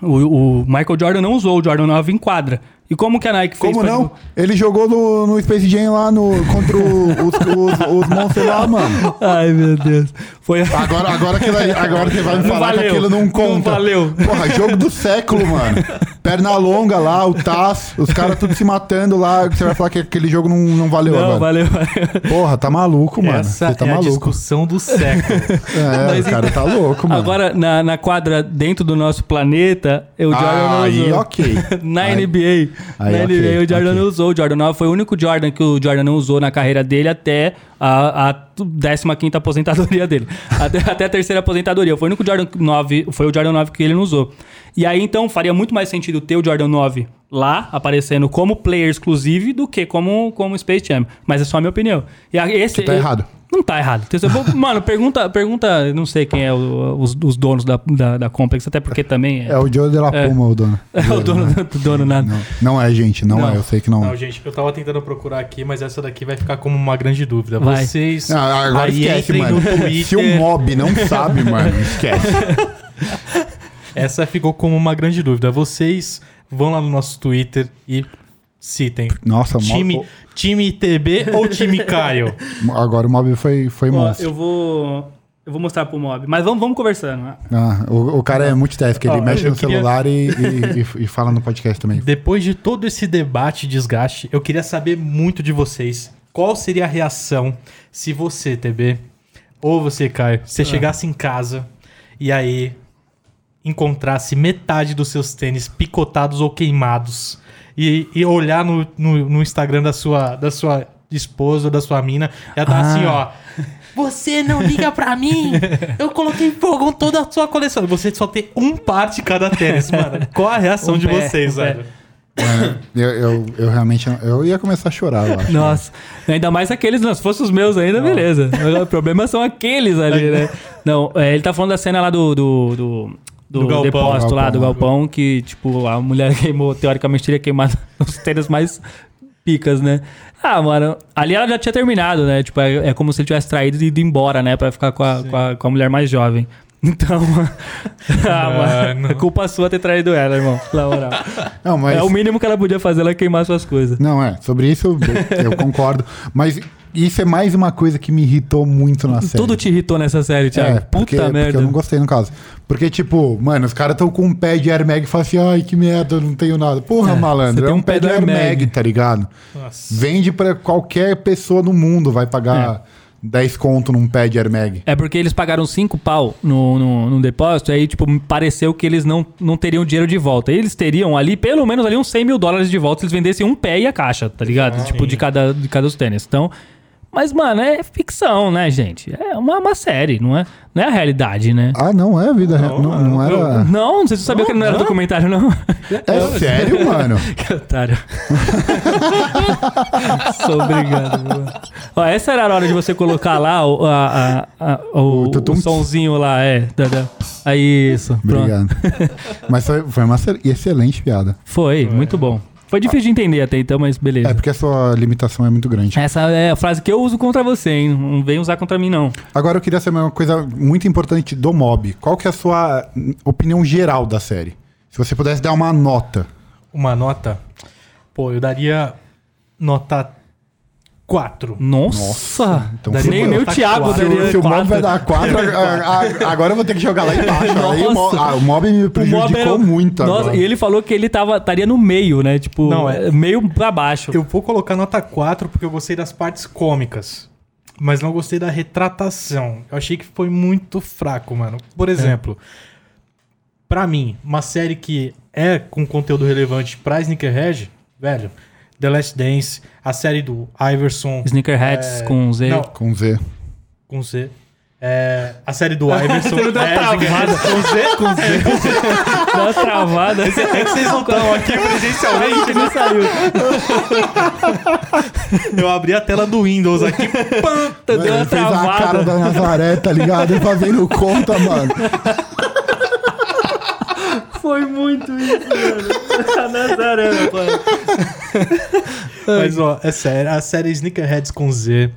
O, o Michael Jordan não usou o Jordan 9 em quadra. E como que a Nike fez? Como pra- não? Ele jogou no, no Space Jam lá no, contra o- os, os, os monstros lá, mano. Ai, meu Deus. Foi Agora, agora, que, vai- agora que vai me Não falar valeu. que aquilo não Não conta. valeu. Porra, jogo do século, mano. Perna longa lá, o Taz, os caras tudo se matando lá. Você vai falar que aquele jogo não, não valeu Não, agora. valeu. Porra, tá maluco, mano. Essa Você tá é a maluco. discussão do século. É, o cara tá louco, mano. Agora, na, na quadra dentro do nosso planeta, o Jordan não aí, ok. Na Aí- NBA. Aí, na ok, NBA, o Jordan ok. não usou. O Jordan 9 foi o único Jordan que o Jordan não usou na carreira dele até a, a 15 aposentadoria dele. Até, até a terceira aposentadoria. Foi o único Jordan 9, foi o Jordan 9 que ele não usou. E aí, então, faria muito mais sentido ter o Jordan 9 lá, aparecendo como player exclusive, do que como, como Space Jam. Mas é só a minha opinião. E a- esse, Você tá errado. Não tá errado. Mano, pergunta, pergunta, não sei quem é o- os, os donos da, da, da Complex, até porque também é, É o Joe de la É. Puma, o dono. é o dono, do dono nada. Não, não é, gente. Não, Não. é. Eu sei que não, Não, é. gente, eu tava tentando procurar aqui, mas essa daqui vai ficar como uma grande dúvida. Vai. Vocês Não, agora aí esquece, mano. Se o mob não sabe, mano, esquece. Essa ficou como uma grande dúvida. Vocês vão lá no nosso Twitter e citem. Nossa, Time, mob, time TB ou time Caio? agora o mob foi, foi Ó, monstro. eu vou. Eu vou mostrar pro mob. Mas vamos, vamos conversando. né? Ah, o, o cara é multitask, ele Ó, mexe no queria- celular e, e, e- e fala no podcast também. Depois de todo esse debate e desgaste, eu queria saber muito de vocês. Qual seria a reação se você, TB, ou você, Caio, Ah. você chegasse em casa e aí encontrasse metade dos seus tênis picotados ou queimados e, e olhar no, no, no Instagram da sua, da sua esposa da sua mina e ela tá Ah. assim, ó. Você não liga pra mim! Eu coloquei fogo em toda a sua coleção. Você só tem um par de cada tênis, mano. Qual a reação Um de pé, vocês, um velho? É, eu, eu, eu realmente eu ia começar a chorar, eu acho. Nossa, ainda mais aqueles, não, se fossem os meus ainda, beleza. O problema são aqueles ali, né? Não, é, ele tá falando da cena lá do. do, do do Do galpão. depósito lá, do Galpão. galpão, que, tipo, a mulher queimou, teoricamente teria queimado os tênis mais picas, né? Ah, mano, ali ela já tinha terminado, né? Tipo, é, é como se ele tivesse traído e ido embora, né? Pra ficar com a, com a, com a mulher mais jovem. Então, ah, mano, Mano. é culpa sua ter traído ela, irmão. Na moral. Não, mas É o mínimo que ela podia fazer, ela queimar suas coisas. não é, sobre isso eu, eu concordo, mas isso é mais uma coisa que me irritou muito na série. Tudo te irritou nessa série, Thiago. É, porque, Puta merda. porque eu não gostei no caso. Porque, tipo, mano, os caras estão com um pé de Air Mag e falam assim, ai, que merda, eu não tenho nada. Porra, É, malandro, você é tem um, um pé, pé de do Air Mag, tá ligado? Nossa. Vende pra qualquer pessoa no mundo, vai pagar 10 conto num pé de Air Mag. É porque eles pagaram 5 pau no, no, no depósito, aí, tipo, me pareceu que eles não, não teriam dinheiro de volta. Eles teriam ali, pelo menos ali, uns 100 mil dólares de volta se eles vendessem um pé e a caixa, tá ligado? Ah, tipo, sim. de cada, de cada dos tênis. Então, Mas, mano, é ficção, né, gente? É uma, uma série, não é, não é a realidade, né? Ah, não é vida real. Não, não era. Não, não sei se você sabia que não era documentário, não. É sério, mano? Que otário. Sou obrigado, mano. Ó, essa era a hora de você colocar lá o, a, a, a- o, O o sonzinho lá, é. da- da- Aí, isso. Pronto. Obrigado. Mas foi, foi uma exce- excelente piada. Foi, muito bom. Foi difícil de entender até então, mas beleza. É porque a sua limitação é muito grande. Essa é a frase que eu uso contra você, hein? Não vem usar contra mim, não. Agora eu queria saber uma coisa muito importante do Mob. Qual que é a sua opinião geral da série? Se você pudesse dar uma nota. Uma nota. Pô, eu daria nota 4. Nossa! então nem, nem o tá Thiago quatro. Se, o- daria se o Mob vai dar 4, agora eu vou ter que jogar lá embaixo. Aí o, Mob, Nossa. ah, o Mob me O Mob prejudicou era- muito Nossa, agora. e ele falou que ele tava, estaria no meio, né? Tipo, Não, é- meio pra baixo. Eu vou colocar nota 4 porque eu gostei das partes cômicas. Mas não gostei da retratação. Eu achei que foi muito fraco, mano. Por exemplo, pra mim, uma série que é com conteúdo relevante pra Sneakerhead, velho, The Last Dance, a série do Iverson. Sneakerheads é, com Z. Não, Com Z. com Z. É, a série do Iverson. Você não deu é, travada. Com Z, com Z. Dá uma travada. É que vocês não estão aqui presencialmente. não saiu. Eu abri a tela do Windows aqui. pam, Deu uma ele fez a cara travada. da Nazaré, tá ligado? Fazendo conta, mano. Foi muito isso, mano. A Nazaré, pai. Mas, ó, é sério. A série Sneakerheads com Z,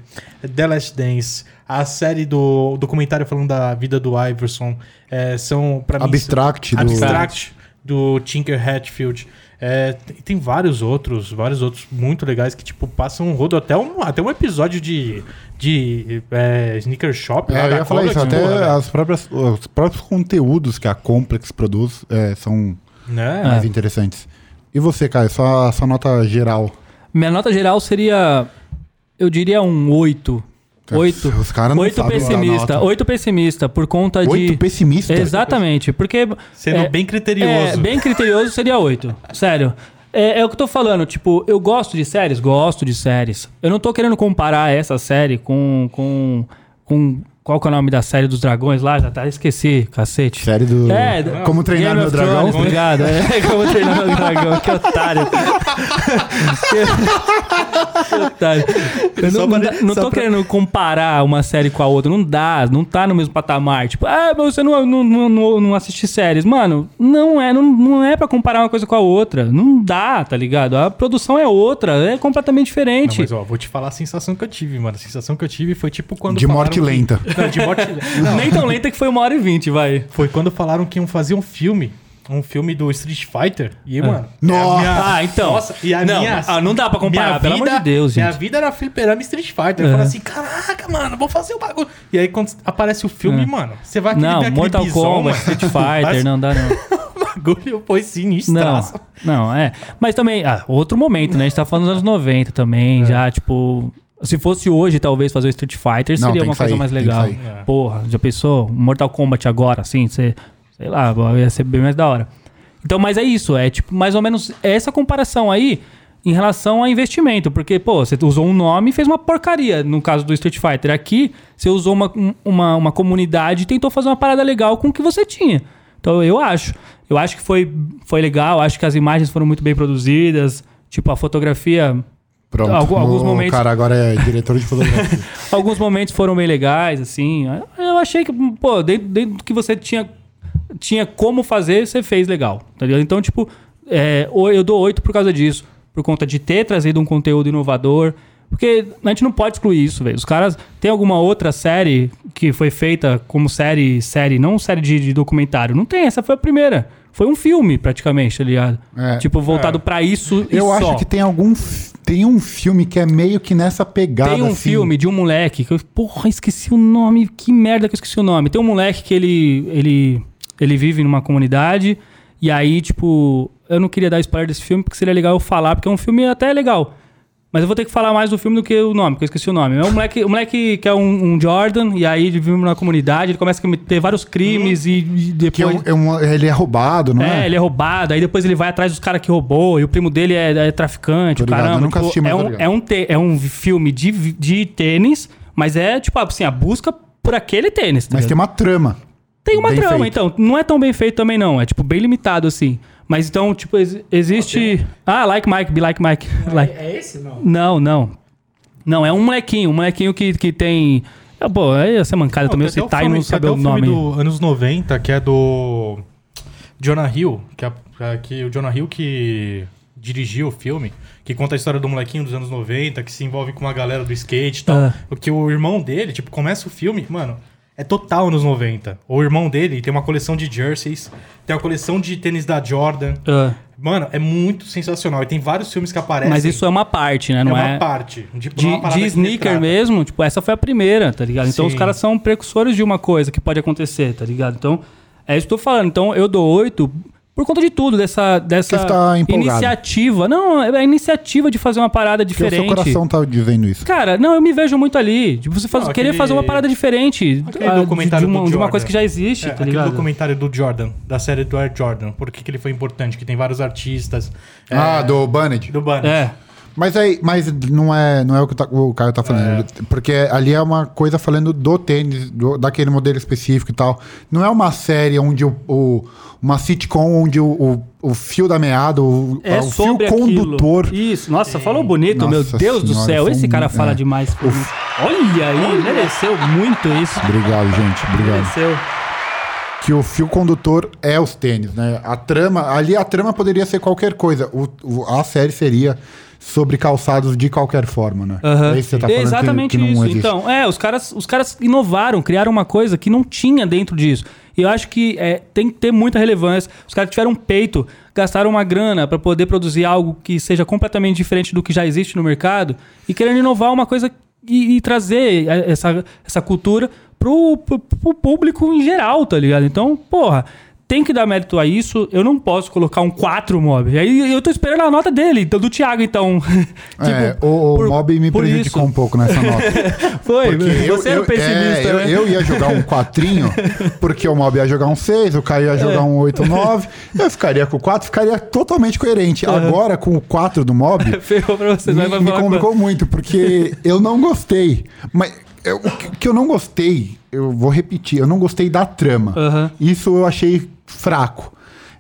The Last Dance, a série do documentário falando da vida do Iverson, é, são, pra mim... Abstract do- Abstract, do Tinker Hatfield. É, tem, tem vários outros, vários outros muito legais que, tipo, passam um rodo até um, até um episódio de, de é, Sneaker Shop. É, eu da ia falar isso, que, até porra, velho, as próprias, os próprios conteúdos que a Complex produz é, são Né? mais interessantes. E você, Caio, sua, sua nota geral? Minha nota geral seria, eu diria um 8. 8. Os caras não 8 sabem dar pessimista. 8 pessimista, por conta de. Oito pessimista? Exatamente, porque. Sendo é, bem criterioso. É, bem criterioso seria 8. Sério. É, é o que eu tô falando, tipo, eu gosto de séries? Gosto de séries. Eu não tô querendo comparar essa série com. com. com. Qual que é o nome da série dos dragões lá? Já tá, esqueci, cacete. Série do... É, Como treinar Game meu of dragão? Thrones, obrigado. É, como treinar meu dragão, que otário. que otário. Eu não, não, pra- não só tô pra- querendo comparar uma série com a outra. Não dá, não tá no mesmo patamar. Tipo, ah, mas você não, não, não, não, não assiste séries. Mano, não é, não, não é pra comparar uma coisa com a outra. Não dá, tá ligado? A produção é outra, é completamente Não, diferente. mas ó, vou te falar a sensação que eu tive, mano. A sensação que eu tive foi tipo quando. De morte que- lenta. Não, de morte lenta. Nem tão lenta que foi uma hora e vinte, vai. Foi quando falaram que iam fazer um filme. Um filme do Street Fighter. E, mano. Nossa! é minha- Ah, então. Nossa, e a Não, minha. ah, não dá pra comparar, minha pelo amor de Deus, Minha gente. vida era fliperama e Street Fighter. Eu falei assim: caraca, mano, vou fazer o bagulho. E aí, quando aparece o filme, É. mano, você vai Não, aquele Mortal Kombat. Street Fighter, não dá não. O bagulho foi Não, sinistraço. não, é. Mas também, ah, outro momento, né? A gente tá falando dos anos 90 também, É. já, tipo. Se fosse hoje, talvez, fazer o Street Fighter, Não, seria tem uma que coisa sair, mais tem que legal. sair. É. Porra, já pensou? Mortal Kombat agora, assim, você. Sei lá, ia ser bem mais da hora. Então, mas é isso, é tipo, mais ou menos essa comparação aí em relação a investimento. Porque, pô, você usou um nome e fez uma porcaria, no caso do Street Fighter. Aqui, você usou uma, um- uma, uma comunidade e tentou fazer uma parada legal com o que você tinha. Então, eu acho. Eu acho que foi, foi legal, acho que as imagens foram muito bem produzidas. Tipo, a fotografia Pronto. Algu- alguns momentos- cara agora é diretor de fotografia. Alguns momentos foram bem legais, assim. Eu achei que, pô, dentro, dentro do que você tinha, tinha como fazer, você fez legal, tá ligado? Então, tipo, é, eu dou oito por causa disso. Por conta de ter trazido um conteúdo inovador. Porque a gente não pode excluir isso, velho. Os caras... Tem alguma outra série que foi feita como série... Série, não série de, de documentário. Não tem, essa foi a primeira. Foi um filme, praticamente, tá ligado? É. Tipo, voltado pra isso e Eu só. acho que tem algum. Tem um filme que é meio que nessa pegada. Tem um assim. filme de um moleque que eu, porra, esqueci o nome. Que merda que eu esqueci o nome. Tem um moleque que ele ele ele vive numa comunidade e aí, tipo, eu não queria dar spoiler desse filme porque seria legal eu falar, porque é um filme até legal. Mas eu vou ter que falar mais do filme do que o nome, porque eu esqueci o nome. É um moleque, um moleque que é um, um Jordan, e aí ele vive numa comunidade, ele começa a cometer vários crimes e, e Que é depois. um- é um- ele é roubado, não É, é? ele é roubado, aí depois ele vai atrás dos caras que roubou, e o primo dele é, é traficante, caramba. eu nunca tipo, assisti, mas é, um, é, um te- é um filme de, de tênis, mas é tipo assim, a busca por aquele tênis. tá Mas tem uma trama. Tem uma bem trama, feito. então. Não é tão bem feito também, não. É, tipo, bem limitado, assim. Mas então, tipo, ex- existe. Ah, like Mike, be like Mike. Like- É esse, não? Não, não. Não, é um molequinho. Um molequinho que, que tem. Ah, pô, aí essa mancada também, eu tem até citar e não até o filme nome. do anos 90, que é do Jonah Hill, que, é, é que o Jonah Hill que dirigiu o filme, que conta a história do molequinho dos anos 90, que se envolve com uma galera do skate e tal. Ah. Porque o irmão dele, tipo, começa o filme, mano, é total anos 90. O irmão dele tem uma coleção de jerseys, tem uma coleção de tênis da Jordan. Ah, Mano, é muito sensacional. E tem vários filmes que aparecem. mas isso é uma parte, né? é Não uma é. parte. Tipo, De, é uma de sneaker mesmo, tipo, essa foi a primeira, tá ligado? Então Sim. os caras são precursores de uma coisa que pode acontecer, tá ligado? Então, é isso que eu tô falando. Então eu dou oito por conta de tudo, dessa, dessa tá iniciativa. Não, é a iniciativa de fazer uma parada Porque o seu diferente. coração tá dizendo isso. Cara, não, eu me vejo muito ali. Tipo, você faz, Não, querer aquele- fazer uma parada diferente. aquele ah, de- documentário de, uma, do de uma coisa que já existe, É, tá aquele ligado? documentário do Jordan, da série do Air Jordan. Por que, que ele foi importante? Que tem vários artistas. é, Ah, do Banned. Do Bunny. É. Mas aí, mas não é, não é o que tá- o Caio tá falando. Porque ali é uma coisa falando do tênis, do- daquele modelo específico e tal. Não é uma série onde o. o- uma sitcom onde o, o, o fio da meada, o, É o fio condutor. aquilo. Isso, nossa, falou bonito, meu Nossa Deus do senhora, céu. foi Esse cara fala é. demais. Olha aí, mereceu muito isso. Obrigado, gente. Obrigado. Mereceu. que o fio condutor é os tênis, né? A trama, ali a trama poderia ser qualquer coisa. O, o- a série seria sobre calçados de qualquer forma, né? Aham. É isso que você tá falando que- Exatamente que, não isso. Então, é, os caras, os caras inovaram, criaram uma coisa que não tinha dentro disso. E eu acho que é, tem que ter muita relevância. Os caras tiveram um peito, gastaram uma grana para poder produzir algo que seja completamente diferente do que já existe no mercado e querendo inovar uma coisa e, e trazer é, essa, essa cultura pro, pro, pro público em geral, tá ligado? Então, porra. Tem que dar mérito a isso. Eu não posso colocar um 4 mob. Aí eu tô esperando a nota dele, então do Thiago, então. É, Tipo, o, o por- Mob me prejudicou isso. um pouco nessa nota. Foi, Porque eu, você era eu, o pessimista, é, eu, né? eu ia jogar um quatrinho, porque o Mob ia jogar um 6, o Caio ia jogar um 8, 9. Eu ficaria com o 4, ficaria totalmente coerente. Agora, com o 4 do Mob, Ferrou pra vocês, me, vai me complicou muito, porque eu não gostei. Mas eu- o que- que eu não gostei, eu vou repetir, eu não gostei da trama. Aham. Isso eu achei fraco.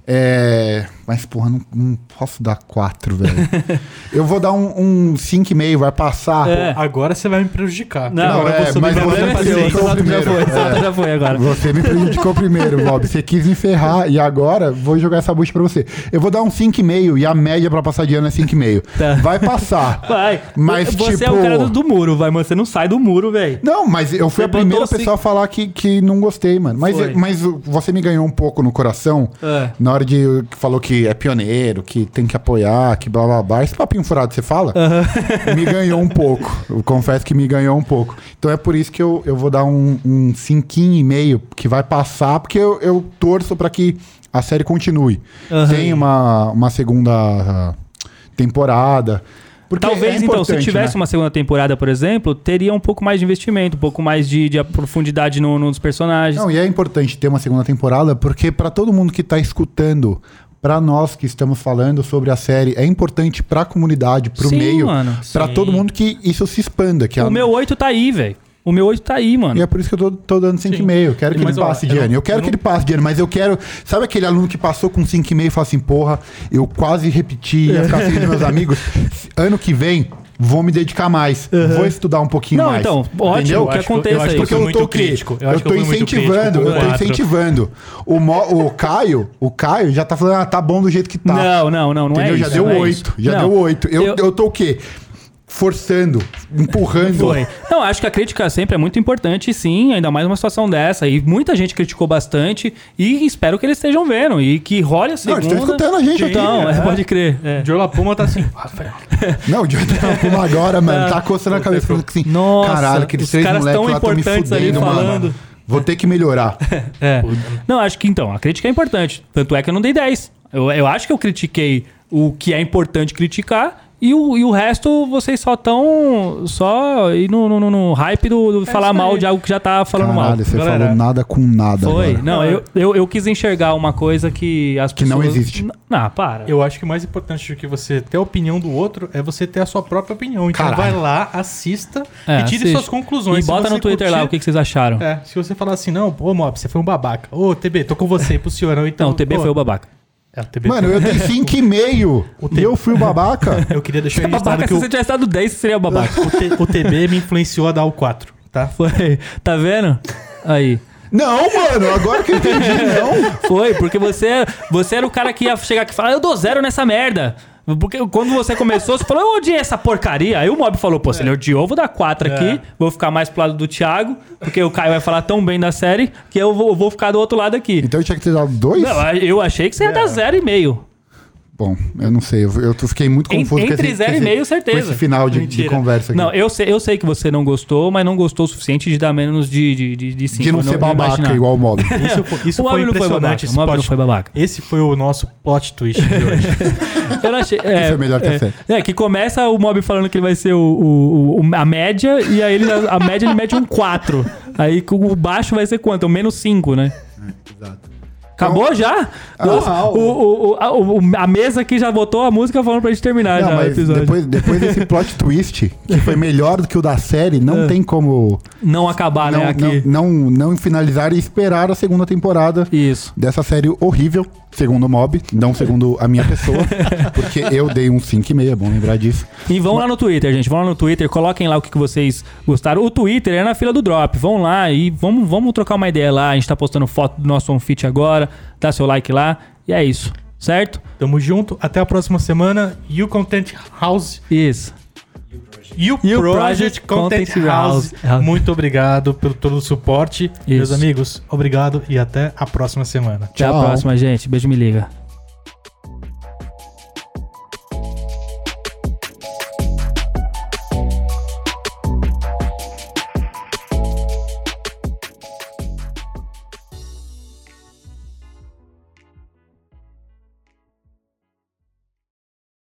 É, mas, porra, não, não posso dar 4, velho. eu vou dar um, um 5,5, vai passar. É. Agora você vai me prejudicar. Não, Agora é, mas você me prejudicou Exato, já primeiro. foi, É. já foi agora. Você me prejudicou primeiro, Bob. Você quis me ferrar e agora vou jogar essa bucha pra você. Eu vou dar um 5,5 e a média pra passar de ano é 5,5. Tá. Vai passar. Vai. Mas, você tipo... é o cara do, do muro, vai, mano. Você não sai do muro, velho. Não, mas eu fui Você a primeira botou pessoa a falar que, que não gostei, mano. Mas, Foi. mas você me ganhou um pouco no coração É. na hora de falou que é pioneiro, que tem que apoiar, que blá blá blá. Esse papinho furado você fala? Me ganhou um pouco. Eu confesso que me ganhou um pouco. Então é por isso que eu, eu vou dar um, um cinquinho e meio que vai passar, porque eu, eu torço pra que a série continue. Aham. Tem uma, uma segunda temporada. Porque Talvez, é então, se tivesse né? uma segunda temporada, por exemplo, teria um pouco mais de investimento, um pouco mais de, de profundidade no- nos personagens. Não, e é importante ter uma segunda temporada, porque para todo mundo que tá escutando, para nós que estamos falando sobre a série, é importante para a comunidade, para o meio, para todo mundo que isso se expanda. Que a- o meu 8 tá aí, velho. O meu 8 tá aí, mano. E é por isso que eu tô, tô dando 5,5. Eu quero que Mas, ele ó, passe eu não- ano. Eu quero eu que não- ele passe de ano, mas eu quero. Sabe aquele aluno que passou com 5,5 e fala assim: porra, eu quase repeti, ia ficar sem os meus amigos. Ano que vem, vou me dedicar mais. Vou estudar um pouquinho Não, mais. então, ótimo, Entendeu? o que aconteça aí. que Porque eu muito tô crítico. Eu tô incentivando, eu tô incentivando. O, Mo- o Caio, o Caio já tá falando, ah, tá bom do jeito que tá. Não, não, não, não Entendeu? é já isso. deu não é oito. isso. Já Não. deu oito. Eu, Eu- eu tô o quê? Forçando, empurrando. Foi. Não, acho que a crítica sempre é muito importante, sim, ainda mais numa situação dessa. E muita gente criticou bastante e espero que eles estejam vendo e que role a Não, segunda. eles estão escutando a gente aqui. Então, é, é. pode crer. É. Joe Lapuma tá assim. Rafael. Não, o Jordan Puma agora, mano, tá coçando a cabeça falando assim, Nossa, caralho, aqueles os três caras moleques tão lá tão me importantes ali fudendo, falando. mano. Vou ter que melhorar. É. Não, acho que então, a crítica é importante. Tanto é que eu não dei 10. Eu, eu acho que eu critiquei o que é importante criticar E o, e o resto, vocês só estão só aí no, no, no- no hype do, do falar isso mal de algo que já tá falando Caralho, mal. você Galera, falou nada com nada Foi. agora. Não, eu, eu, eu quis enxergar uma coisa que as Que pessoas... não existe. Não, para. Eu acho que o mais importante do que você ter a opinião do outro é você ter a sua própria opinião. Então Caralho. vai lá, assista É, e tire assiste. suas conclusões. E bota no Twitter lá curtir- o que, que vocês acharam. É, se você falar assim, não, pô, Mob, você foi um babaca. Ô, TB, tô com você, pro senhor. Então, Não, o TB pô, foi o babaca. É, Mano, eu dei 5,5 e eu fui o babaca. Eu queria deixar registrado Babaca, que se você tivesse dado 10, você seria babaca. o, T- o TB me influenciou a dar o 4, tá? Foi. Tá vendo? Aí. Não, mano, agora que eu entendi, não. Foi, porque você, você era o cara que ia chegar aqui e falar, eu dou zero nessa merda. Porque quando você começou, você falou, eu odiei essa porcaria. Aí o Mob falou, pô, se ele odiou, vou dar quatro aqui, É. vou ficar mais pro lado do Thiago, porque o Caio vai falar tão bem da série que eu vou, vou ficar do outro lado aqui. Então eu tinha que ter dado dois? Não, eu achei que você ia dar zero e meio. Bom, eu não sei, eu, eu fiquei muito confuso com entre esse- zero com e meio, certeza. Com esse final de, de conversa aqui. Não, eu sei, eu sei que você não gostou, mas não gostou o suficiente de dar menos de 5. De, de, de cinco, de não eu ser babaca imaginava. igual o mob. Isso, foi- isso O foi Mob não foi babaca. impressionante. O esse não foi babaca. Esse foi o nosso plot twist de hoje. Eu não achei. É, Isso é melhor que a série. É, que começa o mob falando que ele vai ser o, o- o- a média, e aí ele, a média ele mete um 4. Aí com o baixo vai ser quanto? Um menos 5, né? Exato. Acabou já? Nossa, ah, o, o- o- a, mesa aqui já botou a música falando pra gente terminar Não, já o episódio. depois, depois desse plot twist, que foi melhor do que o da série, não tem como Não acabar, não, né? Aqui. não, não, não finalizar e esperar a segunda temporada Isso. dessa série horrível, segundo o mob, não segundo a minha pessoa, porque eu dei um 5,5, é bom lembrar disso. E vão lá no Twitter, gente. Vão lá no Twitter, coloquem lá o que, vocês gostaram. O Twitter é na fila do drop. Vão lá e vamos, vamos trocar uma ideia lá. A gente tá postando foto do nosso OnFit agora. Dá seu like lá. E é isso. Certo? Tamo junto. Até a próxima semana. You Content House. Isso. You, You Project, Project Content, Content House. House. Muito obrigado pelo todo o suporte. Meus Isso. amigos, obrigado e até a próxima semana. Até a Tchau. próxima, gente. Beijo, me liga.